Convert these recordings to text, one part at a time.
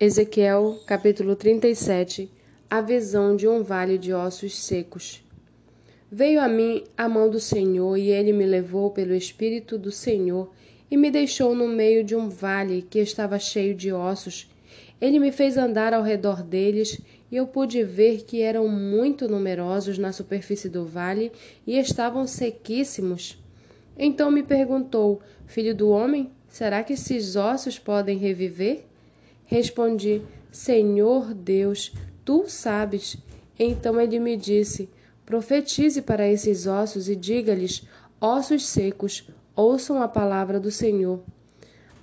Ezequiel, capítulo 37 A visão de um vale de ossos secos. Veio a mim a mão do Senhor, e ele me levou pelo Espírito do Senhor e me deixou no meio de um vale que estava cheio de ossos. Ele me fez andar ao redor deles, e eu pude ver que eram muito numerosos na superfície do vale e estavam sequíssimos. Então me perguntou: Filho do homem, será que esses ossos podem reviver? Respondi: Senhor Deus, tu sabes. Então ele me disse: Profetize para esses ossos e diga-lhes: Ossos secos, ouçam a palavra do Senhor.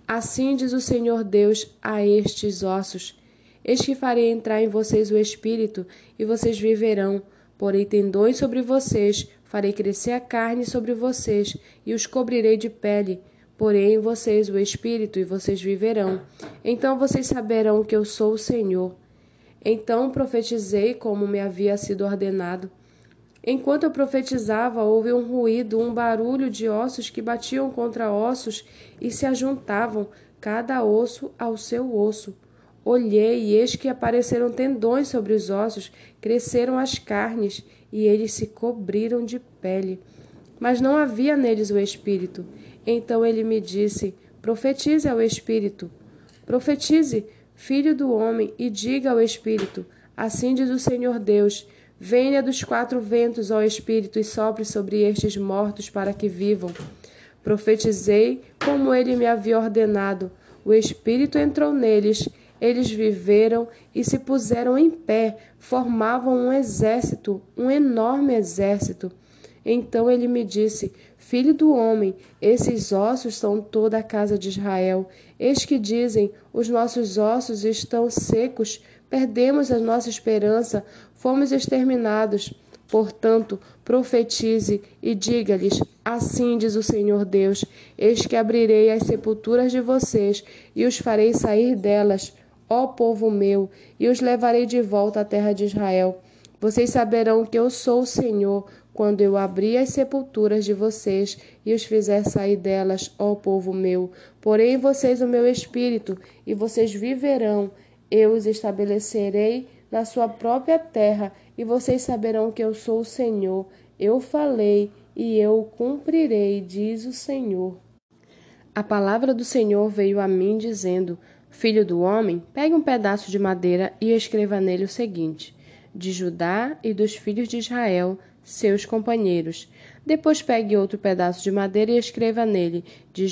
Assim diz o Senhor Deus a estes ossos: Eis que farei entrar em vocês o espírito, e vocês viverão. Porei tendões sobre vocês, farei crescer a carne sobre vocês, e os cobrirei de pele Porém, vocês o Espírito, e vocês viverão. Então vocês saberão que eu sou o Senhor. Então profetizei como me havia sido ordenado. Enquanto eu profetizava, houve um ruído, um barulho de ossos que batiam contra ossos e se ajuntavam, cada osso ao seu osso. Olhei, e eis que apareceram tendões sobre os ossos, cresceram as carnes, e eles se cobriram de pele. Mas não havia neles o espírito. Então ele me disse: Profetize ao Espírito. Profetize, filho do homem, e diga ao Espírito: Assim diz o Senhor Deus: Venha dos quatro ventos, ó Espírito, e sopre sobre estes mortos para que vivam. Profetizei como ele me havia ordenado. O Espírito entrou neles, eles viveram e se puseram em pé, formavam um exército, um enorme exército. Então ele me disse: Filho do homem, esses ossos são toda a casa de Israel. Eis que dizem: Os nossos ossos estão secos, perdemos a nossa esperança, fomos exterminados. Portanto, profetize e diga-lhes: Assim diz o Senhor Deus: Eis que abrirei as sepulturas de vocês e os farei sair delas, ó povo meu, e os levarei de volta à terra de Israel. Vocês saberão que eu sou o Senhor quando eu abrir as sepulturas de vocês e os fizer sair delas, ó povo meu. Porém, vocês o meu espírito, e vocês viverão. Eu os estabelecerei na sua própria terra, e vocês saberão que eu sou o Senhor. Eu falei, e eu cumprirei, diz o Senhor. A palavra do Senhor veio a mim, dizendo: Filho do homem, pegue um pedaço de madeira e escreva nele o seguinte: De Judá e dos filhos de Israel seus companheiros. Depois pegue outro pedaço de madeira e escreva nele, de,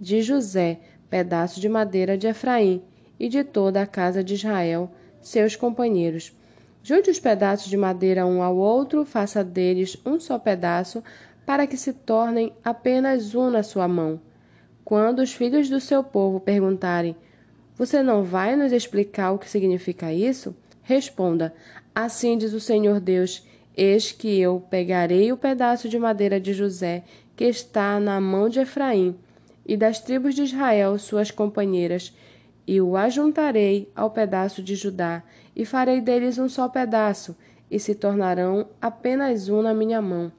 de José, pedaço de madeira de Efraim, e de toda a casa de Israel, seus companheiros. Junte os pedaços de madeira um ao outro, faça deles um só pedaço, para que se tornem apenas um na sua mão. Quando os filhos do seu povo perguntarem: Você não vai nos explicar o que significa isso? Responda: Assim diz o Senhor Deus Eis que eu pegarei o pedaço de madeira de José, que está na mão de Efraim, e das tribos de Israel, suas companheiras, e o ajuntarei ao pedaço de Judá, e farei deles um só pedaço, e se tornarão apenas um na minha mão.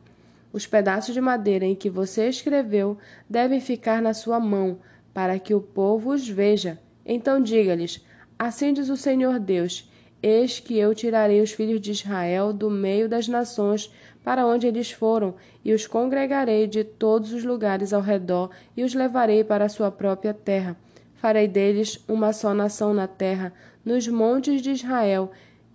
Os pedaços de madeira em que você escreveu devem ficar na sua mão, para que o povo os veja. Então diga-lhes: Assim diz o Senhor Deus: Eis que eu tirarei os filhos de Israel do meio das nações para onde eles foram, e os congregarei de todos os lugares ao redor, e os levarei para a sua própria terra. Farei deles uma só nação na terra, nos montes de Israel,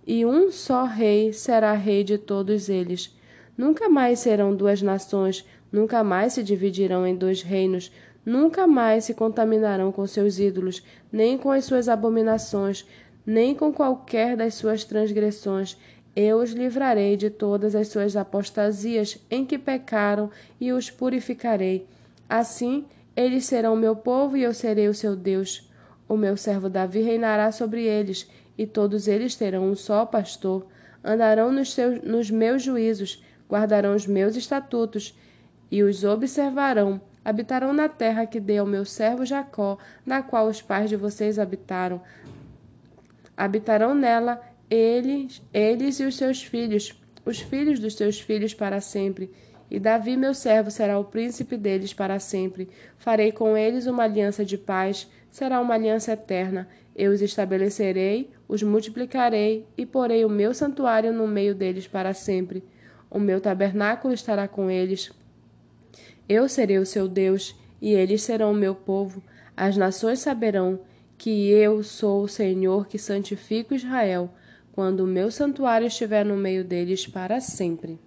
e um só rei será rei de todos eles. Nunca mais serão duas nações, nunca mais se dividirão em dois reinos, nunca mais se contaminarão com seus ídolos, nem com as suas abominações nem com qualquer das suas transgressões. Eu os livrarei de todas as suas apostasias em que pecaram e os purificarei. Assim, eles serão meu povo e eu serei o seu Deus. O meu servo Davi reinará sobre eles, e todos eles terão um só pastor. Andarão nos, seus, nos meus juízos, guardarão os meus estatutos e os observarão. Habitarão na terra que dei ao meu servo Jacó, na qual os pais de vocês habitaram habitarão nela eles, eles e os seus filhos, os filhos dos seus filhos para sempre. E Davi, meu servo, será o príncipe deles para sempre. Farei com eles uma aliança de paz, será uma aliança eterna. Eu os estabelecerei, os multiplicarei e porei o meu santuário no meio deles para sempre. O meu tabernáculo estará com eles. Eu serei o seu Deus e eles serão o meu povo. As nações saberão que eu sou o Senhor que santifico Israel, quando o meu santuário estiver no meio deles para sempre.